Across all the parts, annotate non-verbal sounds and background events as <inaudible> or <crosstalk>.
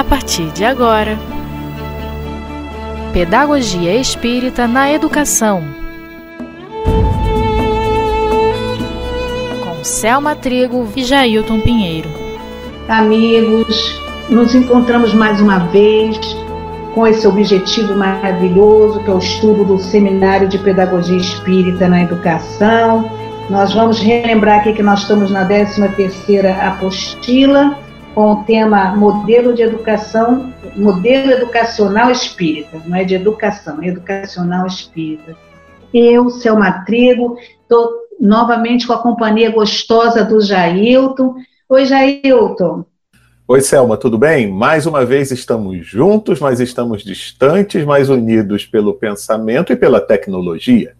a partir de agora. Pedagogia Espírita na Educação. Com Selma Trigo e Jailton Pinheiro. Amigos, nos encontramos mais uma vez com esse objetivo maravilhoso que é o estudo do Seminário de Pedagogia Espírita na Educação. Nós vamos relembrar aqui que nós estamos na 13ª apostila com o tema Modelo de Educação, Modelo Educacional Espírita, não é de educação, é educacional espírita. Eu, Selma Trigo, estou novamente com a companhia gostosa do Jailton. Oi, Jailton. Oi, Selma, tudo bem? Mais uma vez estamos juntos, mas estamos distantes, mas unidos pelo pensamento e pela tecnologia.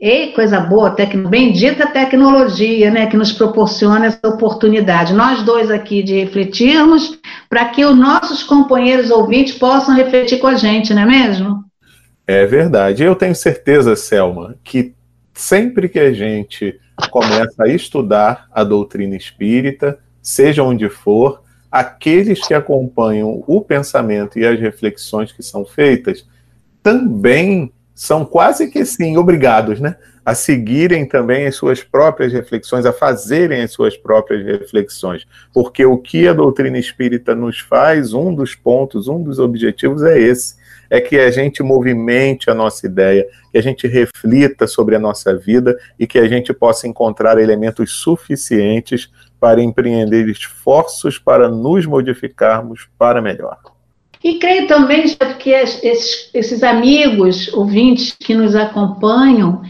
Ei, coisa boa, tec... bendita tecnologia, né, que nos proporciona essa oportunidade. Nós dois aqui de refletirmos, para que os nossos companheiros ouvintes possam refletir com a gente, não é mesmo? É verdade. Eu tenho certeza, Selma, que sempre que a gente começa a estudar a doutrina espírita, seja onde for, aqueles que acompanham o pensamento e as reflexões que são feitas também são quase que sim obrigados, né, a seguirem também as suas próprias reflexões, a fazerem as suas próprias reflexões, porque o que a doutrina espírita nos faz, um dos pontos, um dos objetivos é esse, é que a gente movimente a nossa ideia, que a gente reflita sobre a nossa vida e que a gente possa encontrar elementos suficientes para empreender esforços para nos modificarmos para melhor. E creio também que esses, amigos, ouvintes que nos acompanham,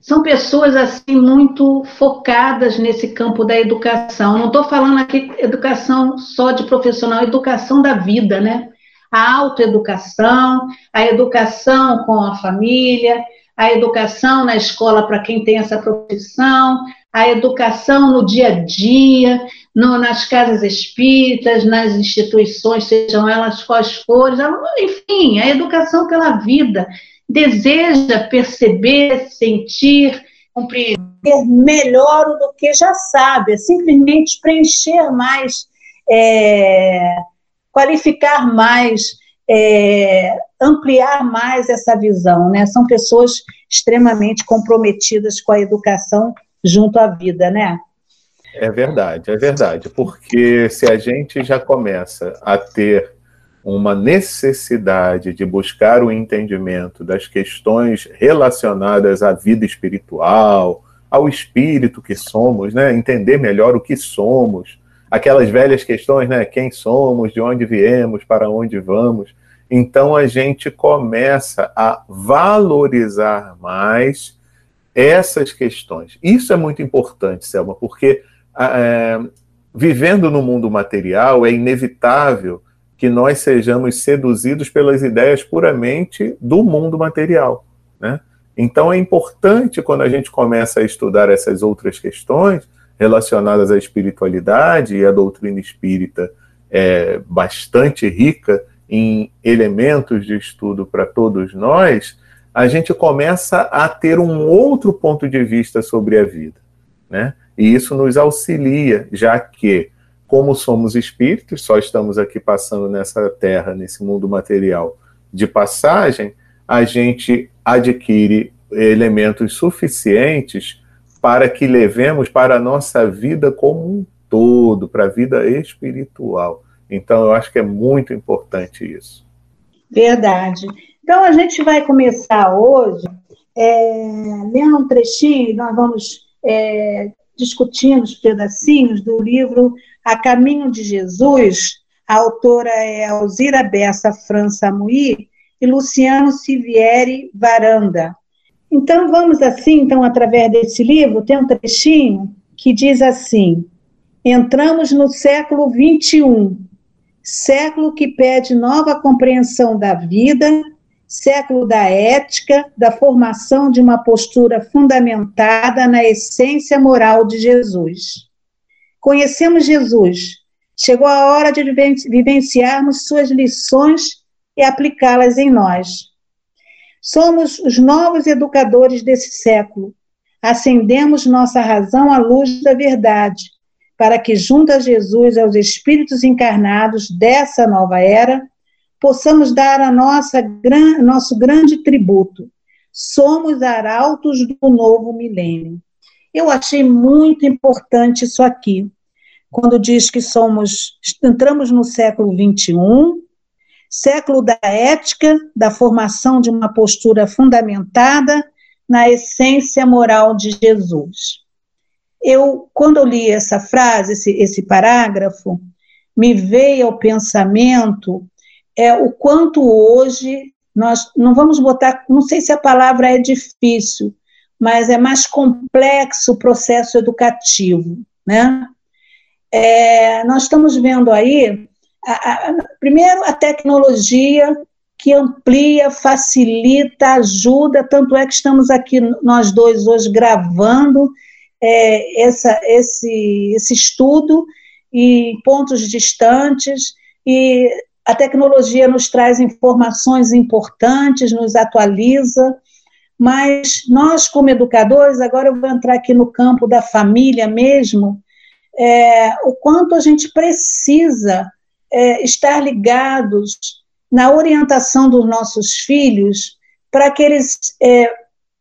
são pessoas assim muito focadas nesse campo da educação. Não estou falando aqui educação só de profissional, educação da vida, né? A autoeducação, a educação com a família, a educação na escola para quem tem essa profissão, a educação no dia a dia, no, nas casas espíritas, nas instituições, sejam elas quais forem, enfim, a educação pela vida. Deseja perceber, sentir, compreender melhor do que já sabe, é simplesmente preencher mais, é, qualificar mais, é, ampliar mais essa visão. Né? São pessoas extremamente comprometidas com a educação junto à vida, né? É verdade, é verdade, porque se a gente já começa a ter uma necessidade de buscar o entendimento das questões relacionadas à vida espiritual, ao espírito que somos, né? Entender melhor o que somos, aquelas velhas questões, né? Quem somos, de onde viemos, para onde vamos. Então a gente começa a valorizar mais essas questões. Isso é muito importante, Selma, porque é, vivendo no mundo material é inevitável que nós sejamos seduzidos pelas ideias puramente do mundo material. Né? Então é importante quando a gente começa a estudar essas outras questões relacionadas à espiritualidade e a doutrina espírita é bastante rica em elementos de estudo para todos nós, a gente começa a ter um outro ponto de vista sobre a vida, né? E isso nos auxilia, já que, como somos espíritos, só estamos aqui passando nessa terra, nesse mundo material de passagem, a gente adquire elementos suficientes para que levemos para a nossa vida como um todo, para a vida espiritual. Então, eu acho que é muito importante isso. Verdade. Então, a gente vai começar hoje é, lendo um trechinho, nós vamos é, discutindo os pedacinhos do livro A Caminho de Jesus. A autora é Alzira Bessa França Mui e Luciano Sivieri Varanda. Então, vamos assim, então, através desse livro, tem um trechinho que diz assim: Entramos no século 21, século que pede nova compreensão da vida século da ética, da formação de uma postura fundamentada na essência moral de Jesus. Conhecemos Jesus, chegou a hora de vivenciarmos suas lições e aplicá-las em nós. Somos os novos educadores desse século. Acendemos nossa razão à luz da verdade. para que, junto a Jesus e aos espíritos encarnados dessa nova era, possamos dar a nossa, nosso grande tributo. Somos arautos do novo milênio. Eu achei muito importante isso aqui, quando diz que somos, entramos no século 21, século da ética, da formação de uma postura fundamentada na essência moral de Jesus. Eu, quando eu li essa frase, esse, esse parágrafo, me veio ao pensamento é o quanto hoje nós não vamos botar, não sei se a palavra é difícil, mas é mais complexo o processo educativo, né? É, nós estamos vendo aí, a, a, primeiro, a tecnologia que amplia, facilita, ajuda, tanto é que estamos aqui, nós dois, hoje, gravando é, essa, esse, esse estudo em pontos distantes, e a tecnologia nos traz informações importantes, nos atualiza, mas nós, como educadores, agora eu vou entrar aqui no campo da família mesmo, é, o quanto a gente precisa é, estar ligados na orientação dos nossos filhos para que eles é,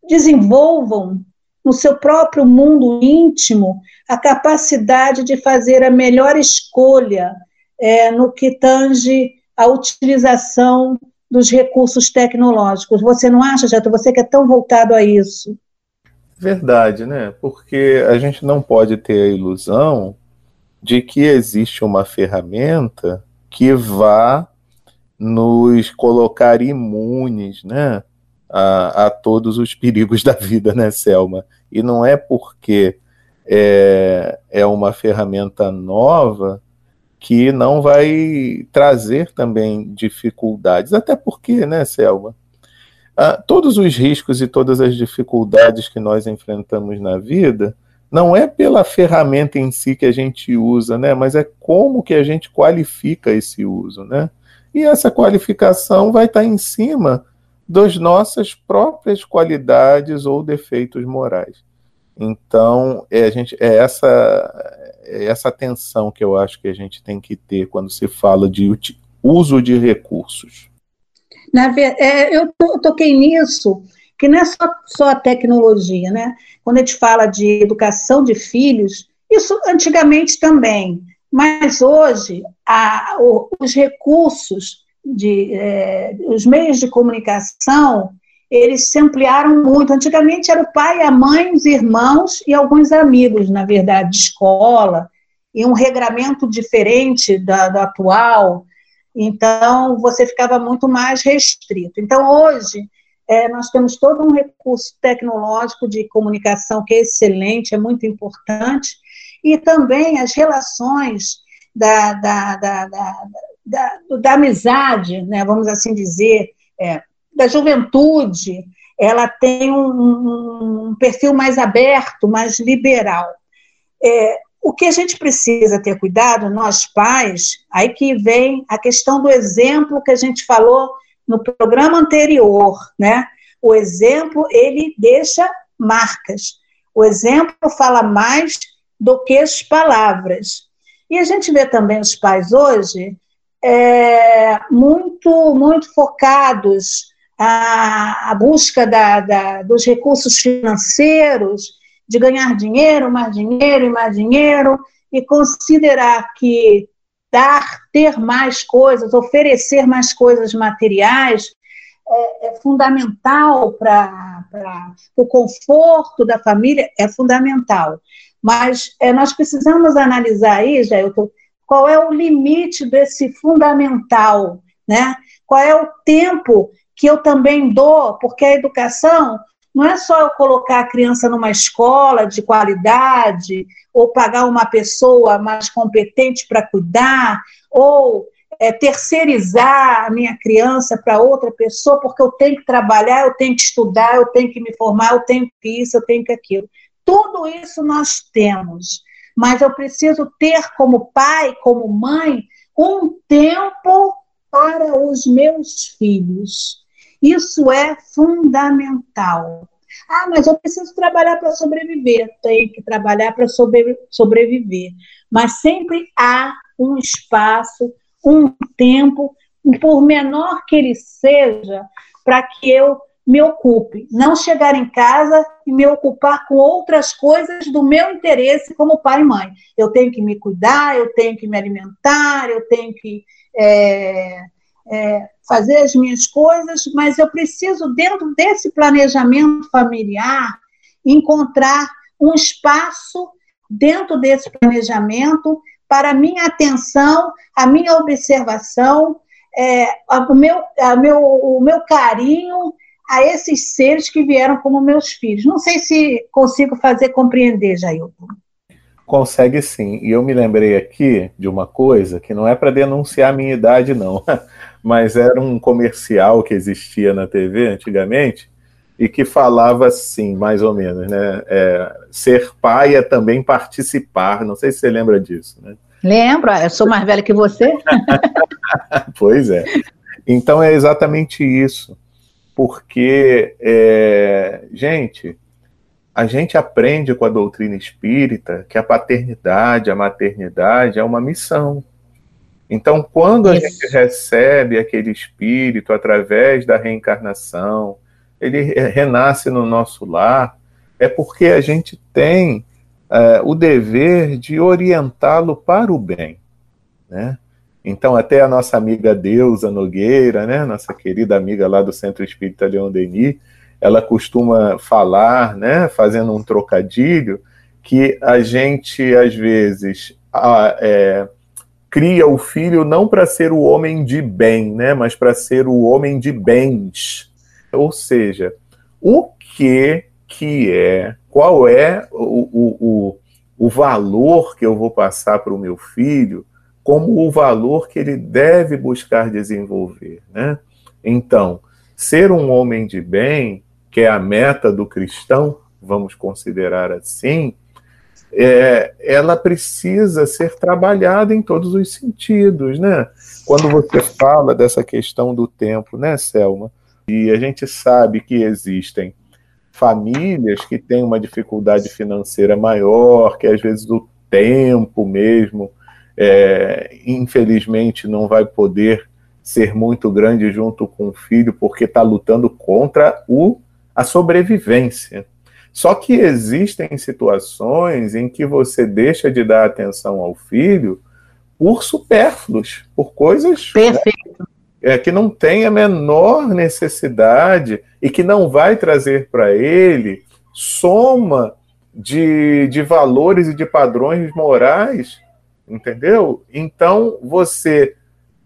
desenvolvam no seu próprio mundo íntimo a capacidade de fazer a melhor escolha é, no que tange a utilização dos recursos tecnológicos. Você não acha, Jeto, você que é tão voltado a isso? Verdade, né? Porque a gente não pode ter a ilusão de que existe uma ferramenta que vá nos colocar imunes, né? A, a todos os perigos da vida, né, Selma? E não é porque é, é uma ferramenta nova que não vai trazer também dificuldades. Até porque, né, Selma? Ah, todos os riscos e todas as dificuldades que nós enfrentamos na vida não é pela ferramenta em si que a gente usa, né, mas é como que a gente qualifica esse uso, né? E essa qualificação vai estar em cima das nossas próprias qualidades ou defeitos morais. Então, é, a gente, é essa, essa atenção que eu acho que a gente tem que ter quando se fala de uso de recursos. Na, é, eu toquei nisso, que não é só, só a tecnologia, né? Quando a gente fala de educação de filhos, isso antigamente também, mas hoje a, os recursos, de, é, os meios de comunicação, eles se ampliaram muito. Antigamente era o pai, a mãe, os irmãos e alguns amigos, na verdade, de escola, e um regramento diferente da, do atual. Então, você ficava muito mais restrito. Então, hoje, é, nós temos todo um recurso tecnológico de comunicação que é excelente, é muito importante, e também as relações da, da, da, da, da, da amizade, né, vamos assim dizer, é, da juventude, ela tem um, um perfil mais aberto, mais liberal. É, o que a gente precisa ter cuidado, nós pais, aí que vem a questão do exemplo que a gente falou no programa anterior, né? O exemplo, ele deixa marcas. O exemplo fala mais do que as palavras. E a gente vê também os pais hoje é, muito, muito focados a, a busca da, da, dos recursos financeiros, de ganhar dinheiro, mais dinheiro e mais dinheiro, e considerar que dar, ter mais coisas, oferecer mais coisas materiais é, é fundamental para o conforto da família, é fundamental. Mas é, nós precisamos analisar aí, Jailton, qual é o limite desse fundamental, né? Qual é o tempo que eu também dou, porque a educação não é só eu colocar a criança numa escola de qualidade, ou pagar uma pessoa mais competente para cuidar, ou é, terceirizar a minha criança para outra pessoa, porque eu tenho que trabalhar, eu tenho que estudar, eu tenho que me formar, eu tenho que isso, eu tenho que aquilo. Tudo isso nós temos, mas eu preciso ter como pai, como mãe, um tempo para os meus filhos. Isso é fundamental. Ah, mas eu preciso trabalhar para sobreviver. Tem que trabalhar para sobre, sobreviver. Mas sempre há um espaço, um tempo, por menor que ele seja, para que eu me ocupe. Não chegar em casa e me ocupar com outras coisas do meu interesse como pai e mãe. Eu tenho que me cuidar, eu tenho que me alimentar, eu tenho que. É, é, fazer as minhas coisas, mas eu preciso, dentro desse planejamento familiar, encontrar um espaço dentro desse planejamento para a minha atenção, a minha observação, é, o, meu, meu, o meu carinho a esses seres que vieram como meus filhos. Não sei se consigo fazer compreender, Jailton. Consegue sim. E eu me lembrei aqui de uma coisa que não é para denunciar a minha idade, não. <laughs> mas era um comercial que existia na TV antigamente e que falava assim, mais ou menos, né? É, ser pai é também participar. Não sei se você lembra disso, né? Lembro, eu sou mais velha que você. <laughs> pois é. Então é exatamente isso. Porque, é, gente, a gente aprende com a doutrina espírita que a paternidade, a maternidade é uma missão. Então, quando a Isso. gente recebe aquele espírito através da reencarnação, ele renasce no nosso lar, é porque a gente tem uh, o dever de orientá-lo para o bem, né? Então, até a nossa amiga Deusa Nogueira, né, nossa querida amiga lá do Centro Espírita Leão Denis, ela costuma falar, né, fazendo um trocadilho, que a gente, às vezes, a, é, cria o filho não para ser o homem de bem, né, mas para ser o homem de bens. Ou seja, o que que é, qual é o, o, o, o valor que eu vou passar para o meu filho como o valor que ele deve buscar desenvolver, né? Então, ser um homem de bem, que é a meta do cristão, vamos considerar assim, é, ela precisa ser trabalhada em todos os sentidos, né? Quando você fala dessa questão do tempo, né, Selma? E a gente sabe que existem famílias que têm uma dificuldade financeira maior, que às vezes o tempo mesmo, é, infelizmente, não vai poder ser muito grande junto com o filho, porque está lutando contra o, a sobrevivência. Só que existem situações em que você deixa de dar atenção ao filho por supérfluos, por coisas né, é, que não tem a menor necessidade e que não vai trazer para ele soma de, de valores e de padrões morais, entendeu? Então você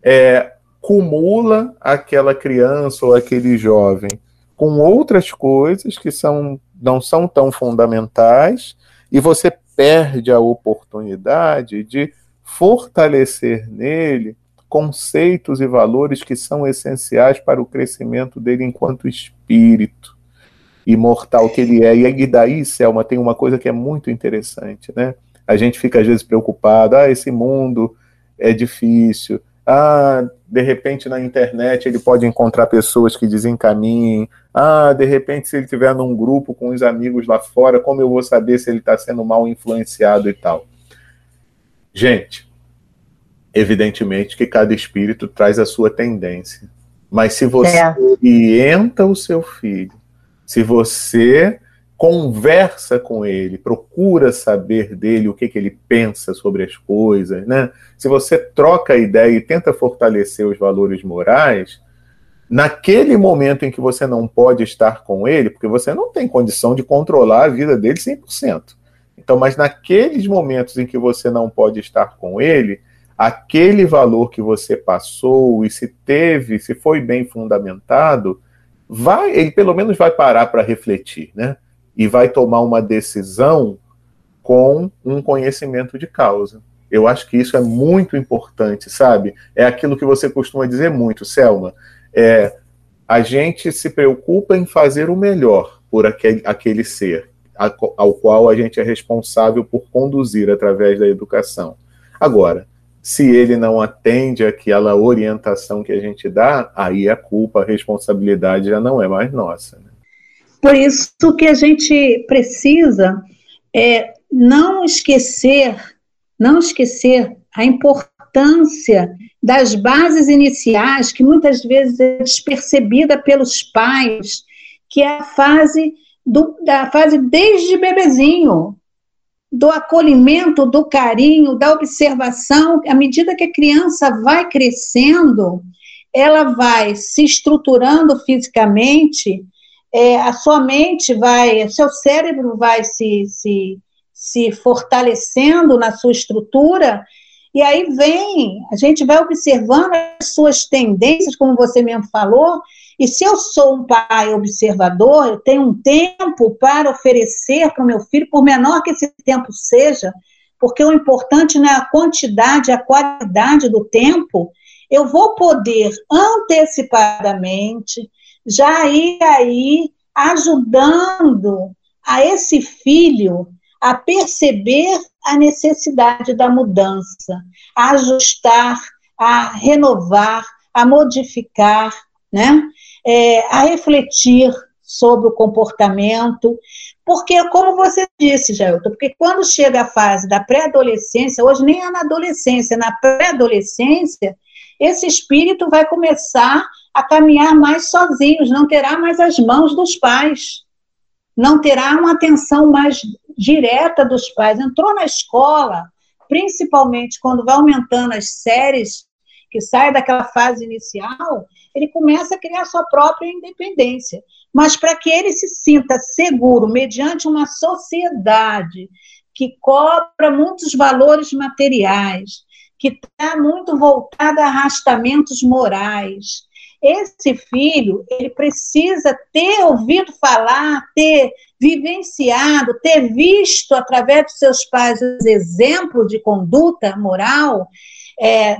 é, cumula aquela criança ou aquele jovem com outras coisas que são não são tão fundamentais e você perde a oportunidade de fortalecer nele conceitos e valores que são essenciais para o crescimento dele enquanto espírito imortal que ele é. E daí, Selma, tem uma coisa que é muito interessante, né? A gente fica às vezes preocupado, ah, esse mundo é difícil, ah, de repente na internet ele pode encontrar pessoas que desencaminhem. Ah, de repente se ele estiver num grupo com os amigos lá fora, como eu vou saber se ele está sendo mal influenciado e tal? Gente, evidentemente que cada espírito traz a sua tendência. Mas se você é. orienta o seu filho, se você conversa com ele, procura saber dele o que, que ele pensa sobre as coisas, né? Se você troca a ideia e tenta fortalecer os valores morais, naquele momento em que você não pode estar com ele, porque você não tem condição de controlar a vida dele 100%. Então, mas naqueles momentos em que você não pode estar com ele, aquele valor que você passou e se teve, se foi bem fundamentado, vai, ele pelo menos vai parar para refletir, né? E vai tomar uma decisão com um conhecimento de causa. Eu acho que isso é muito importante, sabe? É aquilo que você costuma dizer muito, Selma. É, a gente se preocupa em fazer o melhor por aquele, aquele ser ao qual a gente é responsável por conduzir através da educação. Agora, se ele não atende aquela orientação que a gente dá, aí a culpa, a responsabilidade já não é mais nossa. Né? Por isso que a gente precisa é, não esquecer, não esquecer a importância das bases iniciais, que muitas vezes é despercebida pelos pais, que é a fase do, da fase desde bebezinho, do acolhimento, do carinho, da observação, à medida que a criança vai crescendo, ela vai se estruturando fisicamente, é, a sua mente vai, seu cérebro vai se, se, se fortalecendo na sua estrutura, e aí vem, a gente vai observando as suas tendências, como você mesmo falou, e se eu sou um pai observador, eu tenho um tempo para oferecer para o meu filho, por menor que esse tempo seja, porque o importante não é a quantidade, a qualidade do tempo, eu vou poder antecipadamente já ir aí ajudando a esse filho a perceber a necessidade da mudança, a ajustar, a renovar, a modificar, né? É, a refletir sobre o comportamento, porque, como você disse, Jailton, porque quando chega a fase da pré-adolescência, hoje nem é na adolescência, na pré-adolescência, esse espírito vai começar a caminhar mais sozinhos, não terá mais as mãos dos pais, não terá uma atenção mais direta dos pais. Entrou na escola, principalmente quando vai aumentando as séries, que sai daquela fase inicial, ele começa a criar sua própria independência. Mas para que ele se sinta seguro mediante uma sociedade que cobra muitos valores materiais, que está muito voltada a arrastamentos morais, esse filho, ele precisa ter ouvido falar, ter vivenciado, ter visto através dos seus pais os exemplos de conduta moral é,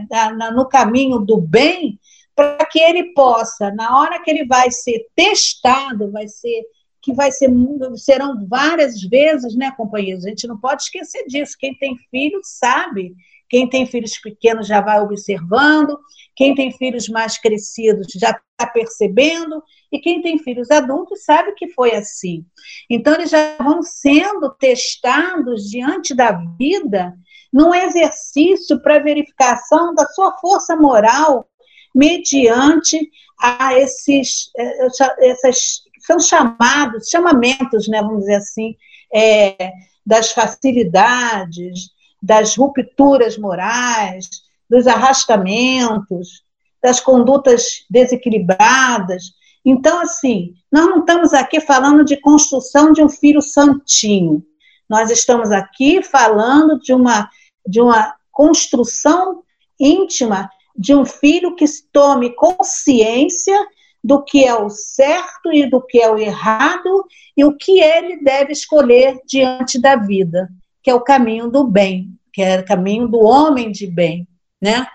no caminho do bem, para que ele possa, na hora que ele vai ser testado, vai ser que vai ser serão várias vezes, né, companheiros? A gente não pode esquecer disso. Quem tem filho sabe quem tem filhos pequenos já vai observando, quem tem filhos mais crescidos já está percebendo, e quem tem filhos adultos sabe que foi assim. Então, eles já vão sendo testados diante da vida num exercício para verificação da sua força moral mediante a esses, eh, essas, são chamados, chamamentos, né, vamos dizer assim, é, das facilidades, das rupturas morais, dos arrastamentos, das condutas desequilibradas. Então, assim, nós não estamos aqui falando de construção de um filho santinho. Nós estamos aqui falando de uma, de uma construção íntima de um filho que tome consciência do que é o certo e do que é o errado e o que ele deve escolher diante da vida que é o caminho do bem, que é o caminho do homem de bem, né?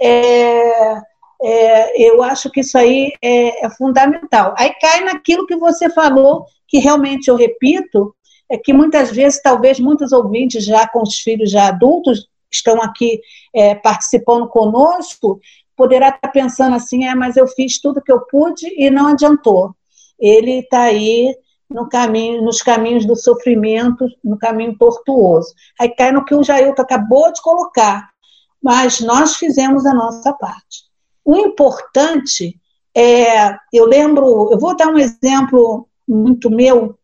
É, é, eu acho que isso aí é, é, fundamental. Aí cai naquilo que você falou, que realmente eu repito, é que muitas vezes, talvez muitos ouvintes já com os filhos já adultos estão aqui é, participando conosco, poderá estar pensando assim, é, mas eu fiz tudo que eu pude e não adiantou. Ele está aí no caminho, nos caminhos do sofrimento, no caminho tortuoso. Aí cai no que o Jailton acabou de colocar, mas nós fizemos a nossa parte. O importante é, eu lembro, eu vou dar um exemplo muito meu,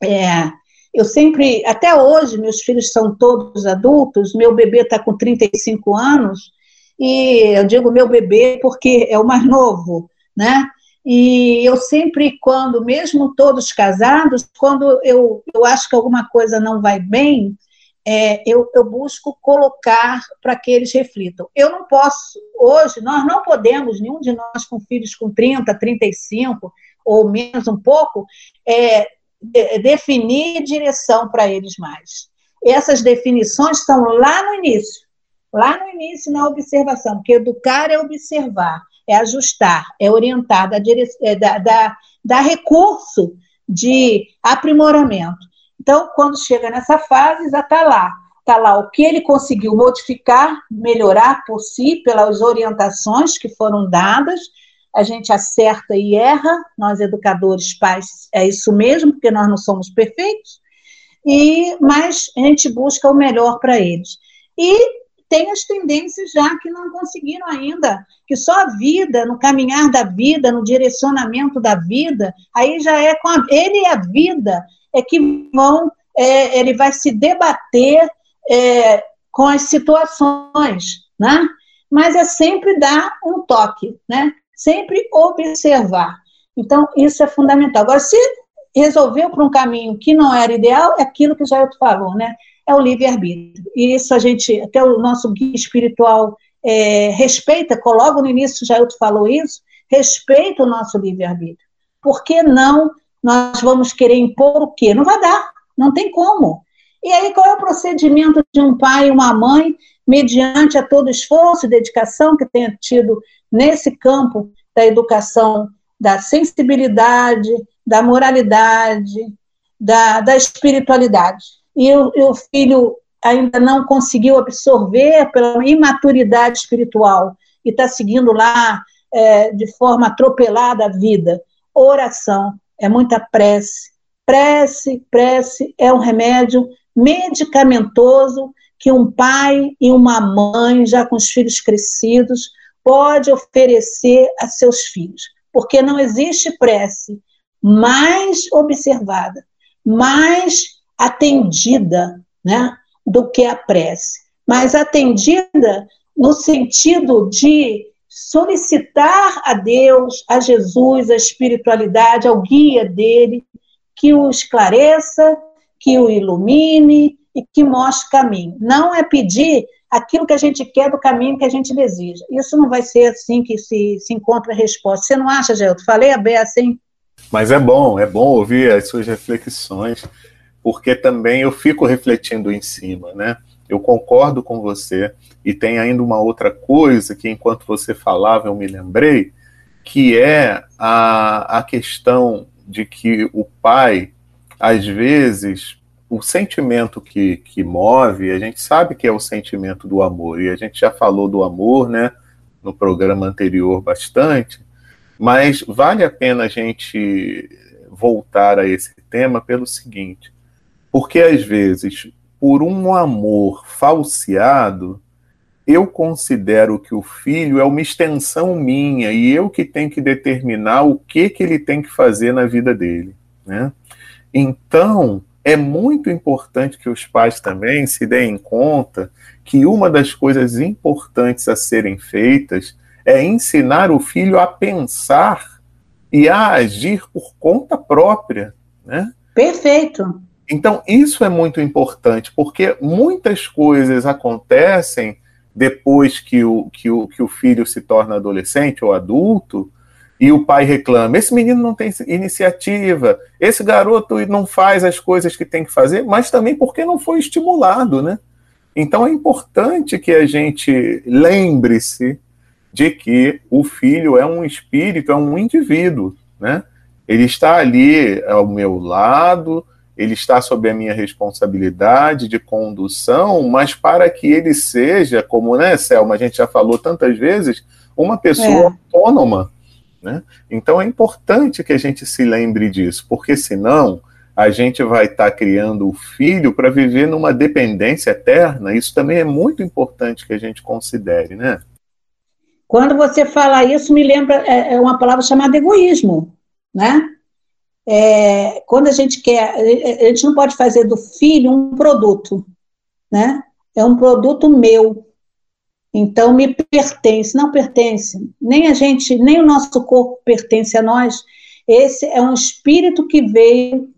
é, eu sempre, até hoje, meus filhos são todos adultos, meu bebê está com 35 anos, e eu digo meu bebê porque é o mais novo, né? E eu sempre, quando, mesmo todos casados, quando eu, eu acho que alguma coisa não vai bem, é, eu, eu busco colocar para que eles reflitam. Eu não posso, hoje, nós não podemos, nenhum de nós com filhos com 30, 35 ou menos um pouco, é, de, definir direção para eles mais. Essas definições estão lá no início, lá no início na observação, porque educar é observar é ajustar, é orientar, dar, é, dar, dar recurso de aprimoramento. Então, quando chega nessa fase, já está lá. Está lá o que ele conseguiu modificar, melhorar por si, pelas orientações que foram dadas, a gente acerta e erra, nós educadores, pais, é isso mesmo, porque nós não somos perfeitos, e mas a gente busca o melhor para eles. E tem as tendências já que não conseguiram ainda, que só a vida, no caminhar da vida, no direcionamento da vida, aí já é com a, ele e a vida é que vão, é, ele vai se debater é, com as situações, né? Mas é sempre dar um toque, né? Sempre observar. Então, isso é fundamental. Agora, se resolveu para um caminho que não era ideal, é aquilo que o Jair falou, né? É o livre-arbítrio. E isso a gente, até o nosso guia espiritual é, respeita, logo no início o Jair falou isso, respeita o nosso livre-arbítrio. Por que não nós vamos querer impor o quê? Não vai dar, não tem como. E aí, qual é o procedimento de um pai e uma mãe, mediante a todo esforço e dedicação que tenha tido nesse campo da educação, da sensibilidade, da moralidade, da, da espiritualidade? E o, e o filho ainda não conseguiu absorver pela imaturidade espiritual e está seguindo lá é, de forma atropelada a vida. Oração, é muita prece. Prece, prece é um remédio medicamentoso que um pai e uma mãe, já com os filhos crescidos, pode oferecer a seus filhos. Porque não existe prece mais observada, mais atendida, né, do que a prece. Mais atendida no sentido de solicitar a Deus, a Jesus, a espiritualidade, ao guia dele, que o esclareça, que o ilumine e que mostre caminho. Não é pedir aquilo que a gente quer do caminho que a gente deseja. Isso não vai ser assim que se, se encontra a resposta. Você não acha, Gelto? Falei a beça, hein? Mas é bom, é bom ouvir as suas reflexões, porque também eu fico refletindo em cima, né? Eu concordo com você. E tem ainda uma outra coisa que, enquanto você falava, eu me lembrei, que é a, a questão de que o pai, às vezes, o sentimento que, que move, a gente sabe que é o sentimento do amor, e a gente já falou do amor, né, no programa anterior bastante, mas vale a pena a gente voltar a esse tema pelo seguinte, porque às vezes por um amor falseado, eu considero que o filho é uma extensão minha e eu que tenho que determinar o que, que ele tem que fazer na vida dele. Né? Então, é muito importante que os pais também se deem conta que uma das coisas importantes a serem feitas é ensinar o filho a pensar e a agir por conta própria. Né? Perfeito. Então, isso é muito importante, porque muitas coisas acontecem depois que o, que o, que o filho se torna adolescente ou adulto, e o pai reclama: esse menino não tem iniciativa, esse garoto não faz as coisas que tem que fazer, mas também porque não foi estimulado, né? Então é importante que a gente lembre-se de que o filho é um espírito, é um indivíduo, né? Ele está ali ao meu lado, ele está sob a minha responsabilidade de condução, mas para que ele seja, como, né, Selma, a gente já falou tantas vezes, uma pessoa é. autônoma. Né? Então é importante que a gente se lembre disso, porque senão a gente vai estar tá criando o filho para viver numa dependência eterna. Isso também é muito importante que a gente considere, né? Quando você fala isso, me lembra é, é uma palavra chamada egoísmo, né? É, quando a gente quer, a gente não pode fazer do filho um produto, né? É um produto meu. Então me pertence, não pertence. Nem a gente, nem o nosso corpo pertence a nós. Esse é um espírito que veio,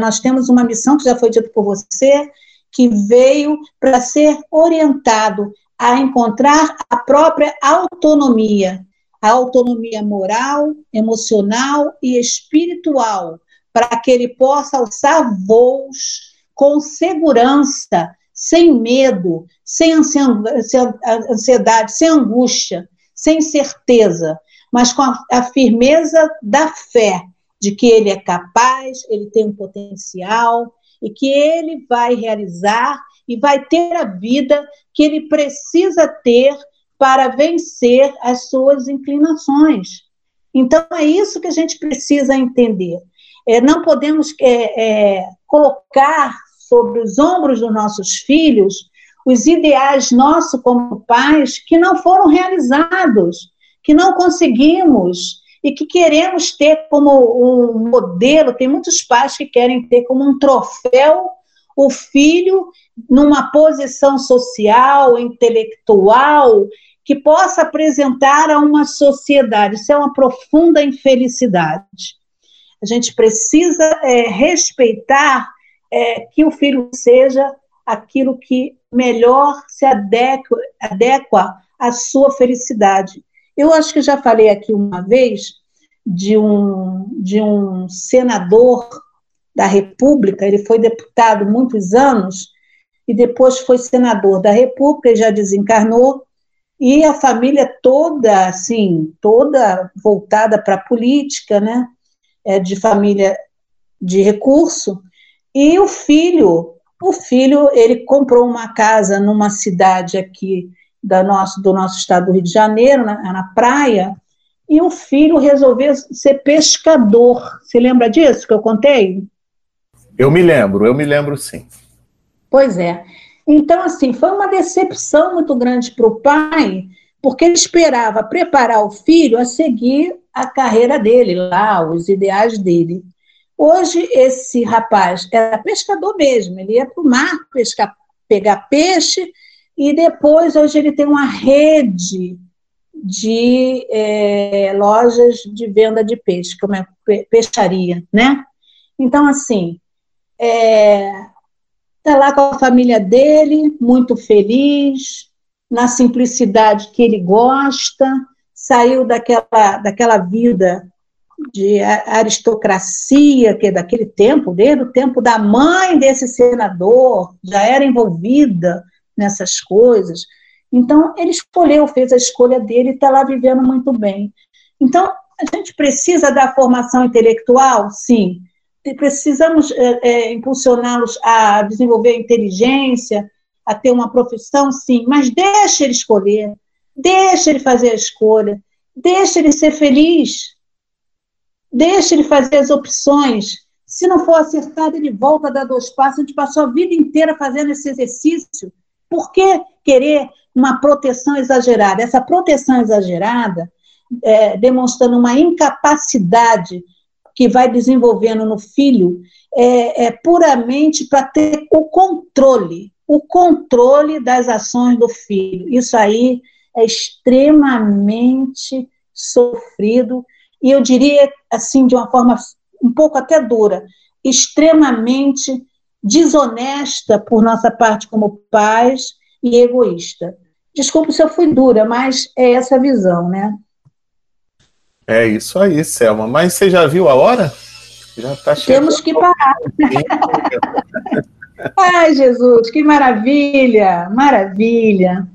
nós, temos uma missão que já foi dito por você, que veio para ser orientado a encontrar a própria autonomia, a autonomia moral, emocional e espiritual, para que ele possa alçar voos com segurança, sem medo, sem ansiedade, sem angústia, sem certeza, mas com a, a firmeza da fé de que ele é capaz, ele tem um potencial e que ele vai realizar e vai ter a vida que ele precisa ter para vencer as suas inclinações. Então, é isso que a gente precisa entender. É, não podemos é, é, colocar sobre os ombros dos nossos filhos os ideais nossos como pais que não foram realizados, que não conseguimos e que queremos ter como um modelo. Tem muitos pais que querem ter como um troféu o filho numa posição social, intelectual, que possa apresentar a uma sociedade. Isso é uma profunda infelicidade. A gente precisa é, respeitar é, que o filho seja aquilo que melhor se adequa, adequa à sua felicidade. Eu acho que já falei aqui uma vez de um, de um senador da República, ele foi deputado muitos anos e depois foi senador da República e já desencarnou, e a família toda, assim, toda voltada para a política, né, é, de família de recurso, e o filho, o filho, ele comprou uma casa numa cidade aqui da nosso, do nosso estado do Rio de Janeiro, na, na praia, e o filho resolveu ser pescador. Você lembra disso que eu contei? Eu me lembro, eu me lembro sim. Pois é. Então, assim, foi uma decepção muito grande para o pai, porque ele esperava preparar o filho a seguir a carreira dele lá, os ideais dele. Hoje, esse rapaz era pescador mesmo, ele ia para o mar pescar, pegar peixe, e depois, hoje, ele tem uma rede de é, lojas de venda de peixe, como é peixaria, né? Então, assim, é, tá lá com a família dele, muito feliz, na simplicidade que ele gosta, saiu daquela, daquela vida de aristocracia, que é daquele tempo, desde o tempo da mãe desse senador, já era envolvida nessas coisas. Então, ele escolheu, fez a escolha dele e está lá vivendo muito bem. Então, a gente precisa da formação intelectual? Sim, precisamos é, é, impulsioná-los a desenvolver a inteligência, a ter uma profissão, sim, mas deixa ele escolher, deixa ele fazer a escolha, deixa ele ser feliz, deixa ele fazer as opções. Se não for acertado, ele volta a dar dois passos. A gente passou a vida inteira fazendo esse exercício. Por que querer uma proteção exagerada? Essa proteção exagerada, é, demonstrando uma incapacidade que vai desenvolvendo no filho é, é puramente para ter o controle, o controle das ações do filho. Isso aí é extremamente sofrido e eu diria assim de uma forma um pouco até dura, extremamente desonesta por nossa parte como pais e egoísta. Desculpe se eu fui dura, mas é essa a visão, né? É isso aí, Selma. Mas você já viu a hora? Já está chegando. Temos que parar. <laughs> Ai, Jesus, que maravilha, maravilha.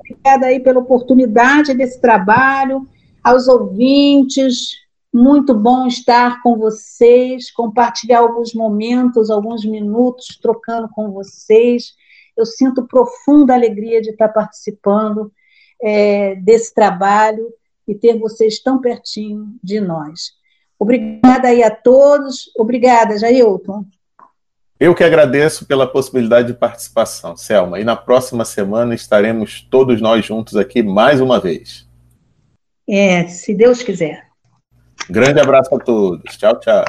Obrigada aí pela oportunidade desse trabalho, aos ouvintes. Muito bom estar com vocês, compartilhar alguns momentos, alguns minutos, trocando com vocês. Eu sinto profunda alegria de estar participando é, desse trabalho e ter vocês tão pertinho de nós. Obrigada aí a todos. Obrigada, Jailton. Eu que agradeço pela possibilidade de participação, Selma. E na próxima semana estaremos todos nós juntos aqui mais uma vez. É, se Deus quiser. Grande abraço a todos. Tchau, tchau.